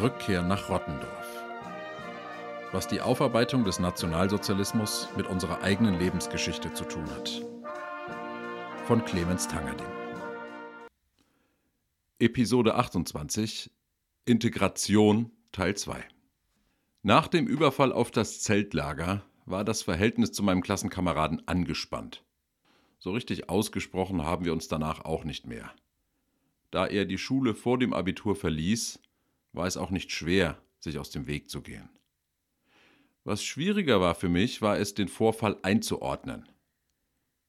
Rückkehr nach Rottendorf. Was die Aufarbeitung des Nationalsozialismus mit unserer eigenen Lebensgeschichte zu tun hat. Von Clemens Tangerding. Episode 28 Integration Teil 2 Nach dem Überfall auf das Zeltlager war das Verhältnis zu meinem Klassenkameraden angespannt. So richtig ausgesprochen haben wir uns danach auch nicht mehr. Da er die Schule vor dem Abitur verließ, war es auch nicht schwer, sich aus dem Weg zu gehen. Was schwieriger war für mich, war es, den Vorfall einzuordnen.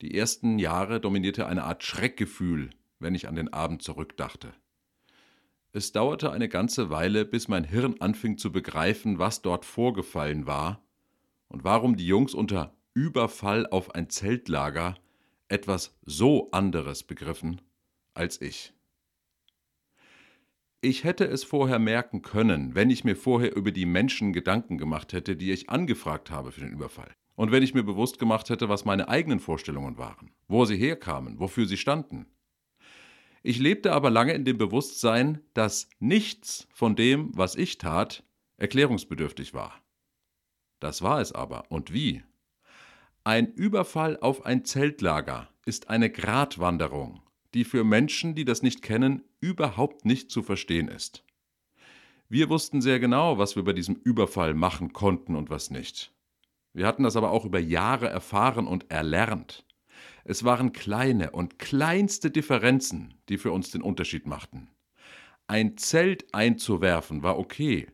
Die ersten Jahre dominierte eine Art Schreckgefühl, wenn ich an den Abend zurückdachte. Es dauerte eine ganze Weile, bis mein Hirn anfing zu begreifen, was dort vorgefallen war und warum die Jungs unter Überfall auf ein Zeltlager etwas so anderes begriffen als ich. Ich hätte es vorher merken können, wenn ich mir vorher über die Menschen Gedanken gemacht hätte, die ich angefragt habe für den Überfall. Und wenn ich mir bewusst gemacht hätte, was meine eigenen Vorstellungen waren, wo sie herkamen, wofür sie standen. Ich lebte aber lange in dem Bewusstsein, dass nichts von dem, was ich tat, erklärungsbedürftig war. Das war es aber. Und wie? Ein Überfall auf ein Zeltlager ist eine Gratwanderung die für Menschen, die das nicht kennen, überhaupt nicht zu verstehen ist. Wir wussten sehr genau, was wir bei diesem Überfall machen konnten und was nicht. Wir hatten das aber auch über Jahre erfahren und erlernt. Es waren kleine und kleinste Differenzen, die für uns den Unterschied machten. Ein Zelt einzuwerfen war okay,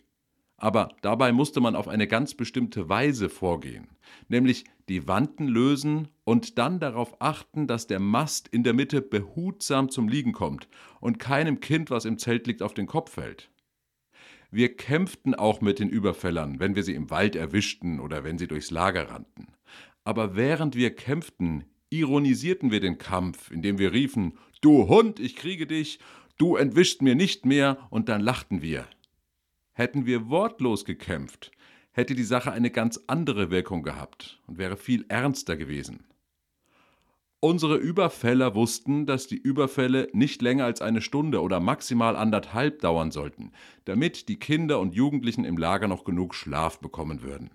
aber dabei musste man auf eine ganz bestimmte Weise vorgehen, nämlich die Wanten lösen und dann darauf achten, dass der Mast in der Mitte behutsam zum Liegen kommt und keinem Kind, was im Zelt liegt, auf den Kopf fällt. Wir kämpften auch mit den Überfällern, wenn wir sie im Wald erwischten oder wenn sie durchs Lager rannten. Aber während wir kämpften, ironisierten wir den Kampf, indem wir riefen, Du Hund, ich kriege dich, du entwischt mir nicht mehr, und dann lachten wir. Hätten wir wortlos gekämpft, hätte die Sache eine ganz andere Wirkung gehabt und wäre viel ernster gewesen. Unsere Überfäller wussten, dass die Überfälle nicht länger als eine Stunde oder maximal anderthalb dauern sollten, damit die Kinder und Jugendlichen im Lager noch genug Schlaf bekommen würden.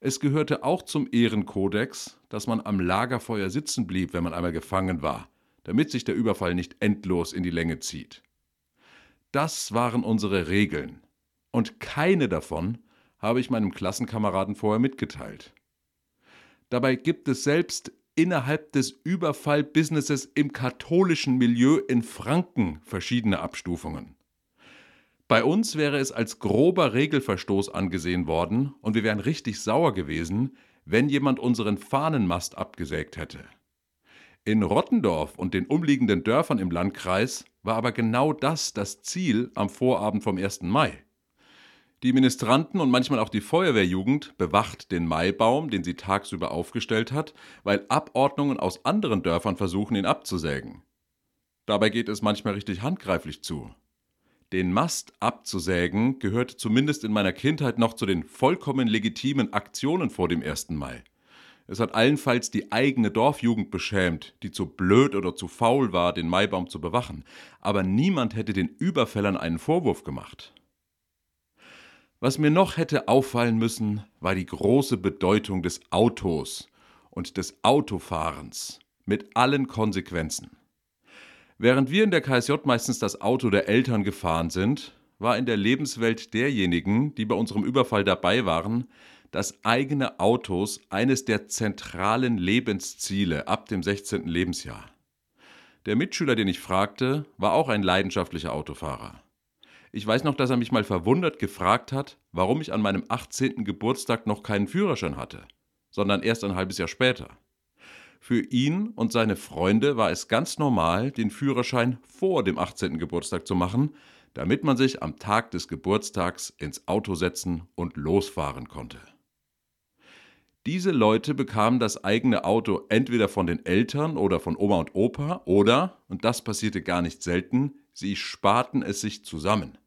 Es gehörte auch zum Ehrenkodex, dass man am Lagerfeuer sitzen blieb, wenn man einmal gefangen war, damit sich der Überfall nicht endlos in die Länge zieht. Das waren unsere Regeln, und keine davon habe ich meinem Klassenkameraden vorher mitgeteilt. Dabei gibt es selbst innerhalb des Überfallbusinesses im katholischen Milieu in Franken verschiedene Abstufungen. Bei uns wäre es als grober Regelverstoß angesehen worden und wir wären richtig sauer gewesen, wenn jemand unseren Fahnenmast abgesägt hätte. In Rottendorf und den umliegenden Dörfern im Landkreis war aber genau das das Ziel am Vorabend vom 1. Mai. Die Ministranten und manchmal auch die Feuerwehrjugend bewacht den Maibaum, den sie tagsüber aufgestellt hat, weil Abordnungen aus anderen Dörfern versuchen, ihn abzusägen. Dabei geht es manchmal richtig handgreiflich zu. Den Mast abzusägen gehörte zumindest in meiner Kindheit noch zu den vollkommen legitimen Aktionen vor dem 1. Mai. Es hat allenfalls die eigene Dorfjugend beschämt, die zu blöd oder zu faul war, den Maibaum zu bewachen, aber niemand hätte den Überfällern einen Vorwurf gemacht. Was mir noch hätte auffallen müssen, war die große Bedeutung des Autos und des Autofahrens mit allen Konsequenzen. Während wir in der KSJ meistens das Auto der Eltern gefahren sind, war in der Lebenswelt derjenigen, die bei unserem Überfall dabei waren, das eigene Autos eines der zentralen Lebensziele ab dem 16. Lebensjahr. Der Mitschüler, den ich fragte, war auch ein leidenschaftlicher Autofahrer. Ich weiß noch, dass er mich mal verwundert gefragt hat, warum ich an meinem 18. Geburtstag noch keinen Führerschein hatte, sondern erst ein halbes Jahr später. Für ihn und seine Freunde war es ganz normal, den Führerschein vor dem 18. Geburtstag zu machen, damit man sich am Tag des Geburtstags ins Auto setzen und losfahren konnte. Diese Leute bekamen das eigene Auto entweder von den Eltern oder von Oma und Opa oder, und das passierte gar nicht selten, sie sparten es sich zusammen.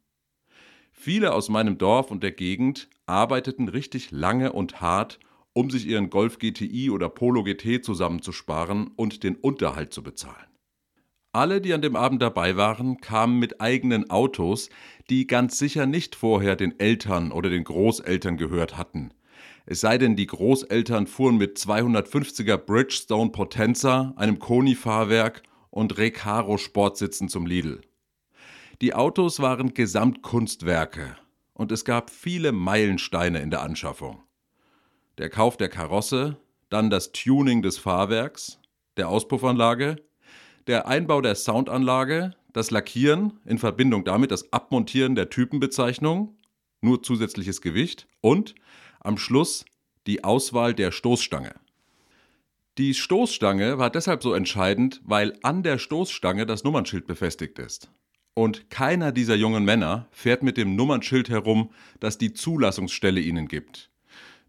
Viele aus meinem Dorf und der Gegend arbeiteten richtig lange und hart, um sich ihren Golf GTI oder Polo GT zusammenzusparen und den Unterhalt zu bezahlen. Alle, die an dem Abend dabei waren, kamen mit eigenen Autos, die ganz sicher nicht vorher den Eltern oder den Großeltern gehört hatten. Es sei denn, die Großeltern fuhren mit 250er Bridgestone Potenza, einem Koni-Fahrwerk und Recaro Sportsitzen zum Lidl. Die Autos waren Gesamtkunstwerke und es gab viele Meilensteine in der Anschaffung. Der Kauf der Karosse, dann das Tuning des Fahrwerks, der Auspuffanlage, der Einbau der Soundanlage, das Lackieren in Verbindung damit das Abmontieren der Typenbezeichnung, nur zusätzliches Gewicht und am Schluss die Auswahl der Stoßstange. Die Stoßstange war deshalb so entscheidend, weil an der Stoßstange das Nummernschild befestigt ist. Und keiner dieser jungen Männer fährt mit dem Nummernschild herum, das die Zulassungsstelle ihnen gibt.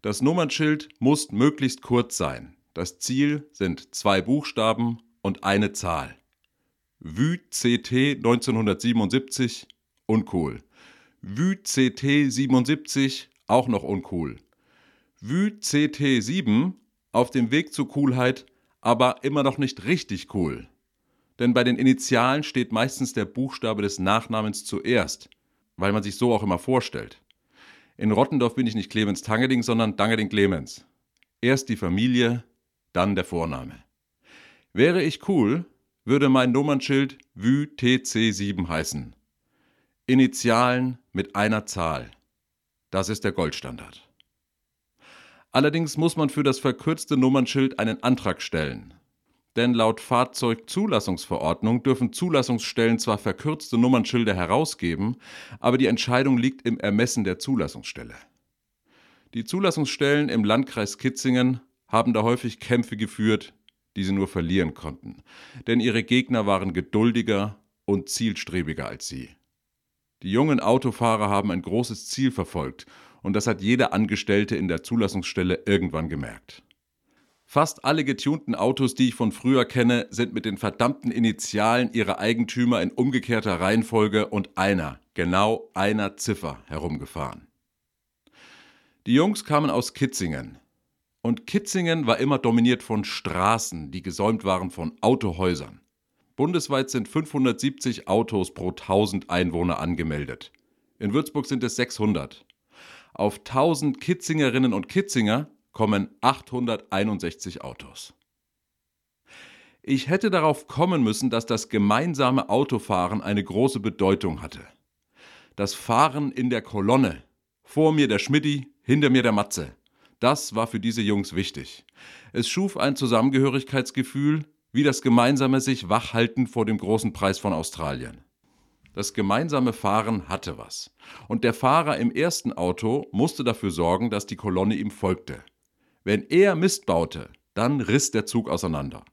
Das Nummernschild muss möglichst kurz sein. Das Ziel sind zwei Buchstaben und eine Zahl. VÜ CT 1977 uncool. VÜ CT 77 auch noch uncool. VÜ CT 7 auf dem Weg zur Coolheit, aber immer noch nicht richtig cool. Denn bei den Initialen steht meistens der Buchstabe des Nachnamens zuerst, weil man sich so auch immer vorstellt. In Rottendorf bin ich nicht Clemens Tangeding, sondern Dangeding Clemens. Erst die Familie, dann der Vorname. Wäre ich cool, würde mein Nummernschild VÜ TC7 heißen. Initialen mit einer Zahl. Das ist der Goldstandard. Allerdings muss man für das verkürzte Nummernschild einen Antrag stellen. Denn laut Fahrzeugzulassungsverordnung dürfen Zulassungsstellen zwar verkürzte Nummernschilder herausgeben, aber die Entscheidung liegt im Ermessen der Zulassungsstelle. Die Zulassungsstellen im Landkreis Kitzingen haben da häufig Kämpfe geführt, die sie nur verlieren konnten, denn ihre Gegner waren geduldiger und zielstrebiger als sie. Die jungen Autofahrer haben ein großes Ziel verfolgt und das hat jeder Angestellte in der Zulassungsstelle irgendwann gemerkt. Fast alle getunten Autos, die ich von früher kenne, sind mit den verdammten Initialen ihrer Eigentümer in umgekehrter Reihenfolge und einer, genau einer Ziffer herumgefahren. Die Jungs kamen aus Kitzingen. Und Kitzingen war immer dominiert von Straßen, die gesäumt waren von Autohäusern. Bundesweit sind 570 Autos pro 1000 Einwohner angemeldet. In Würzburg sind es 600. Auf 1000 Kitzingerinnen und Kitzinger kommen 861 Autos. Ich hätte darauf kommen müssen, dass das gemeinsame Autofahren eine große Bedeutung hatte. Das Fahren in der Kolonne. Vor mir der Schmidti, hinter mir der Matze. Das war für diese Jungs wichtig. Es schuf ein Zusammengehörigkeitsgefühl, wie das gemeinsame sich wachhalten vor dem großen Preis von Australien. Das gemeinsame Fahren hatte was. Und der Fahrer im ersten Auto musste dafür sorgen, dass die Kolonne ihm folgte. Wenn er Mist baute, dann riss der Zug auseinander.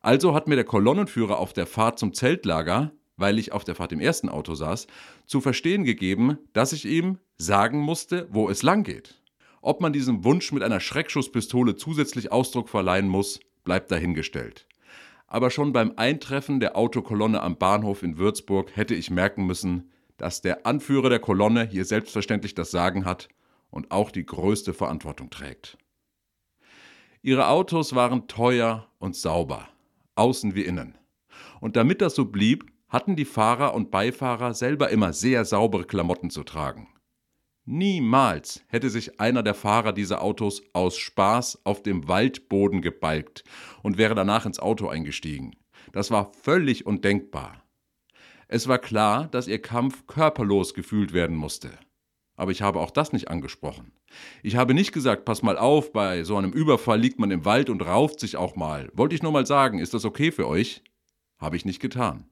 Also hat mir der Kolonnenführer auf der Fahrt zum Zeltlager, weil ich auf der Fahrt im ersten Auto saß, zu verstehen gegeben, dass ich ihm sagen musste, wo es lang geht. Ob man diesem Wunsch mit einer Schreckschusspistole zusätzlich Ausdruck verleihen muss, bleibt dahingestellt aber schon beim Eintreffen der Autokolonne am Bahnhof in Würzburg hätte ich merken müssen, dass der Anführer der Kolonne hier selbstverständlich das Sagen hat und auch die größte Verantwortung trägt. Ihre Autos waren teuer und sauber, außen wie innen. Und damit das so blieb, hatten die Fahrer und Beifahrer selber immer sehr saubere Klamotten zu tragen. Niemals hätte sich einer der Fahrer dieser Autos aus Spaß auf dem Waldboden gebalgt und wäre danach ins Auto eingestiegen. Das war völlig undenkbar. Es war klar, dass ihr Kampf körperlos gefühlt werden musste. Aber ich habe auch das nicht angesprochen. Ich habe nicht gesagt, pass mal auf, bei so einem Überfall liegt man im Wald und rauft sich auch mal. Wollte ich nur mal sagen, ist das okay für euch? Habe ich nicht getan.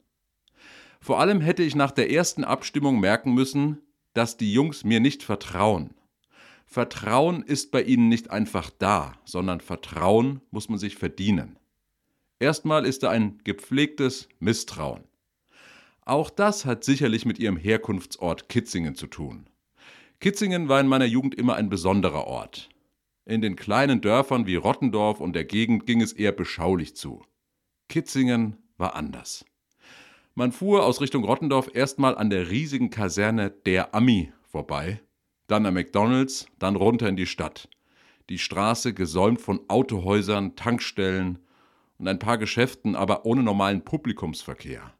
Vor allem hätte ich nach der ersten Abstimmung merken müssen, dass die Jungs mir nicht vertrauen. Vertrauen ist bei ihnen nicht einfach da, sondern Vertrauen muss man sich verdienen. Erstmal ist da ein gepflegtes Misstrauen. Auch das hat sicherlich mit ihrem Herkunftsort Kitzingen zu tun. Kitzingen war in meiner Jugend immer ein besonderer Ort. In den kleinen Dörfern wie Rottendorf und der Gegend ging es eher beschaulich zu. Kitzingen war anders. Man fuhr aus Richtung Rottendorf erstmal an der riesigen Kaserne der Ami vorbei, dann am McDonalds, dann runter in die Stadt. Die Straße gesäumt von Autohäusern, Tankstellen und ein paar Geschäften, aber ohne normalen Publikumsverkehr.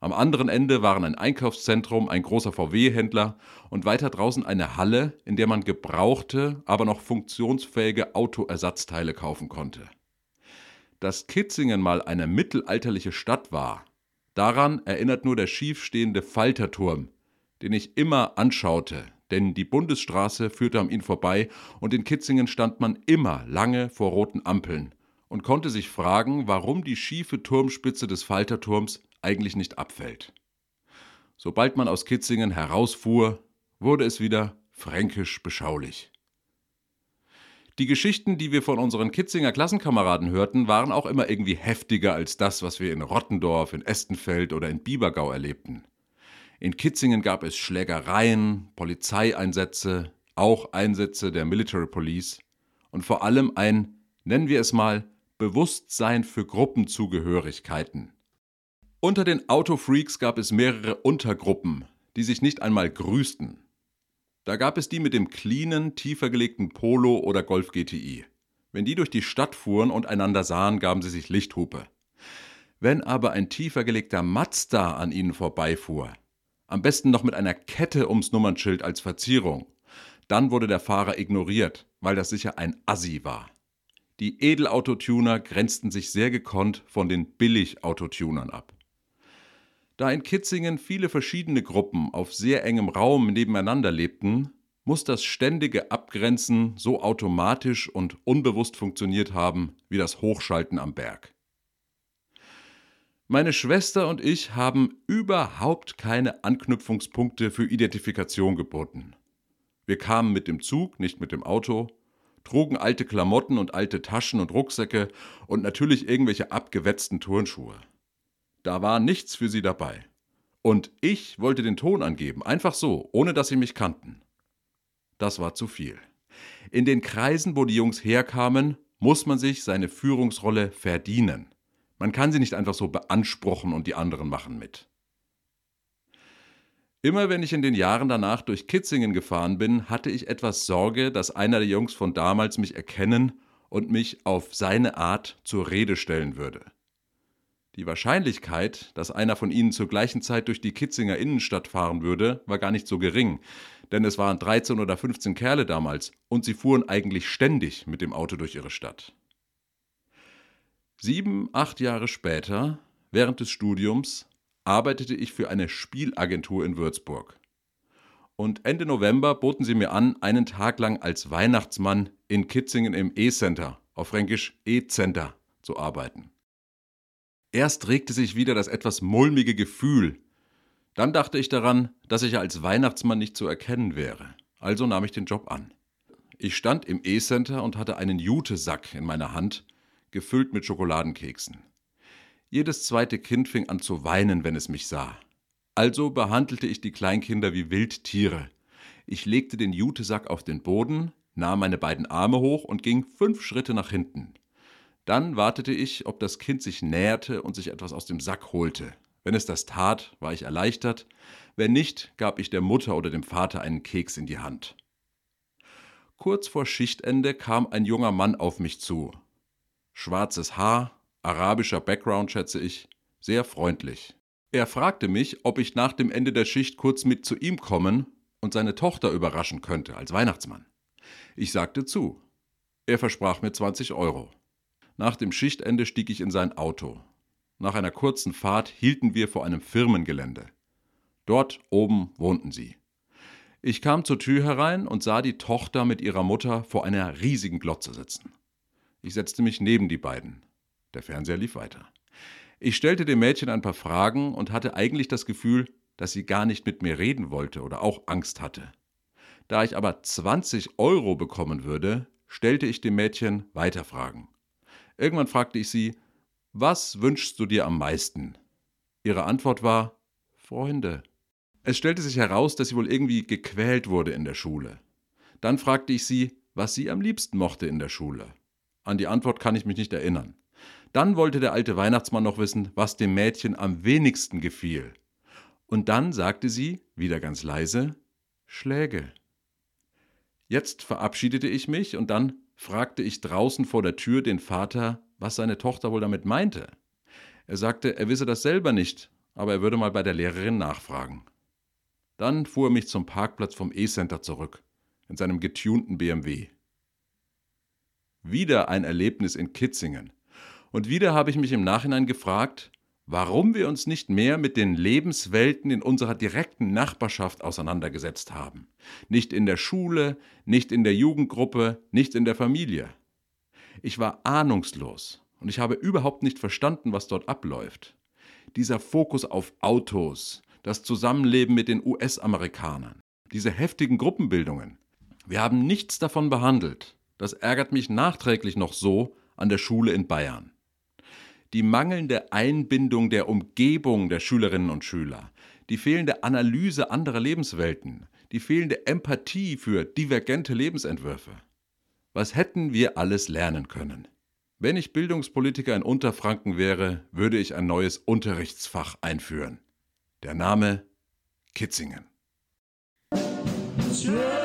Am anderen Ende waren ein Einkaufszentrum, ein großer VW-Händler und weiter draußen eine Halle, in der man gebrauchte, aber noch funktionsfähige Autoersatzteile kaufen konnte. Dass Kitzingen mal eine mittelalterliche Stadt war, daran erinnert nur der schiefstehende Falterturm, den ich immer anschaute, denn die Bundesstraße führte an ihn vorbei und in Kitzingen stand man immer lange vor roten Ampeln und konnte sich fragen, warum die schiefe Turmspitze des Falterturms eigentlich nicht abfällt. Sobald man aus Kitzingen herausfuhr, wurde es wieder fränkisch beschaulich. Die Geschichten, die wir von unseren Kitzinger Klassenkameraden hörten, waren auch immer irgendwie heftiger als das, was wir in Rottendorf, in Estenfeld oder in Biebergau erlebten. In Kitzingen gab es Schlägereien, Polizeieinsätze, auch Einsätze der Military Police und vor allem ein, nennen wir es mal, Bewusstsein für Gruppenzugehörigkeiten. Unter den Autofreaks gab es mehrere Untergruppen, die sich nicht einmal grüßten. Da gab es die mit dem cleanen, tiefer gelegten Polo oder Golf GTI. Wenn die durch die Stadt fuhren und einander sahen, gaben sie sich Lichthupe. Wenn aber ein tiefer gelegter Mazda an ihnen vorbeifuhr, am besten noch mit einer Kette ums Nummernschild als Verzierung, dann wurde der Fahrer ignoriert, weil das sicher ein Assi war. Die Edelautotuner grenzten sich sehr gekonnt von den Billigautotunern ab. Da in Kitzingen viele verschiedene Gruppen auf sehr engem Raum nebeneinander lebten, muss das ständige Abgrenzen so automatisch und unbewusst funktioniert haben wie das Hochschalten am Berg. Meine Schwester und ich haben überhaupt keine Anknüpfungspunkte für Identifikation geboten. Wir kamen mit dem Zug, nicht mit dem Auto, trugen alte Klamotten und alte Taschen und Rucksäcke und natürlich irgendwelche abgewetzten Turnschuhe. Da war nichts für sie dabei. Und ich wollte den Ton angeben, einfach so, ohne dass sie mich kannten. Das war zu viel. In den Kreisen, wo die Jungs herkamen, muss man sich seine Führungsrolle verdienen. Man kann sie nicht einfach so beanspruchen und die anderen machen mit. Immer wenn ich in den Jahren danach durch Kitzingen gefahren bin, hatte ich etwas Sorge, dass einer der Jungs von damals mich erkennen und mich auf seine Art zur Rede stellen würde. Die Wahrscheinlichkeit, dass einer von ihnen zur gleichen Zeit durch die Kitzinger Innenstadt fahren würde, war gar nicht so gering, denn es waren 13 oder 15 Kerle damals und sie fuhren eigentlich ständig mit dem Auto durch ihre Stadt. Sieben, acht Jahre später, während des Studiums, arbeitete ich für eine Spielagentur in Würzburg. Und Ende November boten sie mir an, einen Tag lang als Weihnachtsmann in Kitzingen im E-Center, auf Fränkisch E-Center, zu arbeiten. Erst regte sich wieder das etwas mulmige Gefühl. Dann dachte ich daran, dass ich als Weihnachtsmann nicht zu erkennen wäre. Also nahm ich den Job an. Ich stand im E-Center und hatte einen Jutesack in meiner Hand, gefüllt mit Schokoladenkeksen. Jedes zweite Kind fing an zu weinen, wenn es mich sah. Also behandelte ich die Kleinkinder wie Wildtiere. Ich legte den Jutesack auf den Boden, nahm meine beiden Arme hoch und ging fünf Schritte nach hinten. Dann wartete ich, ob das Kind sich näherte und sich etwas aus dem Sack holte. Wenn es das tat, war ich erleichtert, wenn nicht, gab ich der Mutter oder dem Vater einen Keks in die Hand. Kurz vor Schichtende kam ein junger Mann auf mich zu. Schwarzes Haar, arabischer Background, schätze ich, sehr freundlich. Er fragte mich, ob ich nach dem Ende der Schicht kurz mit zu ihm kommen und seine Tochter überraschen könnte als Weihnachtsmann. Ich sagte zu. Er versprach mir 20 Euro. Nach dem Schichtende stieg ich in sein Auto. Nach einer kurzen Fahrt hielten wir vor einem Firmengelände. Dort oben wohnten sie. Ich kam zur Tür herein und sah die Tochter mit ihrer Mutter vor einer riesigen Glotze sitzen. Ich setzte mich neben die beiden. Der Fernseher lief weiter. Ich stellte dem Mädchen ein paar Fragen und hatte eigentlich das Gefühl, dass sie gar nicht mit mir reden wollte oder auch Angst hatte. Da ich aber 20 Euro bekommen würde, stellte ich dem Mädchen weiter Fragen. Irgendwann fragte ich sie, was wünschst du dir am meisten? Ihre Antwort war, Freunde. Es stellte sich heraus, dass sie wohl irgendwie gequält wurde in der Schule. Dann fragte ich sie, was sie am liebsten mochte in der Schule. An die Antwort kann ich mich nicht erinnern. Dann wollte der alte Weihnachtsmann noch wissen, was dem Mädchen am wenigsten gefiel. Und dann sagte sie, wieder ganz leise, Schläge. Jetzt verabschiedete ich mich und dann fragte ich draußen vor der Tür den Vater, was seine Tochter wohl damit meinte. Er sagte, er wisse das selber nicht, aber er würde mal bei der Lehrerin nachfragen. Dann fuhr er mich zum Parkplatz vom E-Center zurück, in seinem getunten BMW. Wieder ein Erlebnis in Kitzingen. Und wieder habe ich mich im Nachhinein gefragt, warum wir uns nicht mehr mit den Lebenswelten in unserer direkten Nachbarschaft auseinandergesetzt haben. Nicht in der Schule, nicht in der Jugendgruppe, nicht in der Familie. Ich war ahnungslos und ich habe überhaupt nicht verstanden, was dort abläuft. Dieser Fokus auf Autos, das Zusammenleben mit den US-Amerikanern, diese heftigen Gruppenbildungen. Wir haben nichts davon behandelt. Das ärgert mich nachträglich noch so an der Schule in Bayern die mangelnde Einbindung der Umgebung der Schülerinnen und Schüler, die fehlende Analyse anderer Lebenswelten, die fehlende Empathie für divergente Lebensentwürfe. Was hätten wir alles lernen können? Wenn ich Bildungspolitiker in Unterfranken wäre, würde ich ein neues Unterrichtsfach einführen. Der Name Kitzingen. Yeah.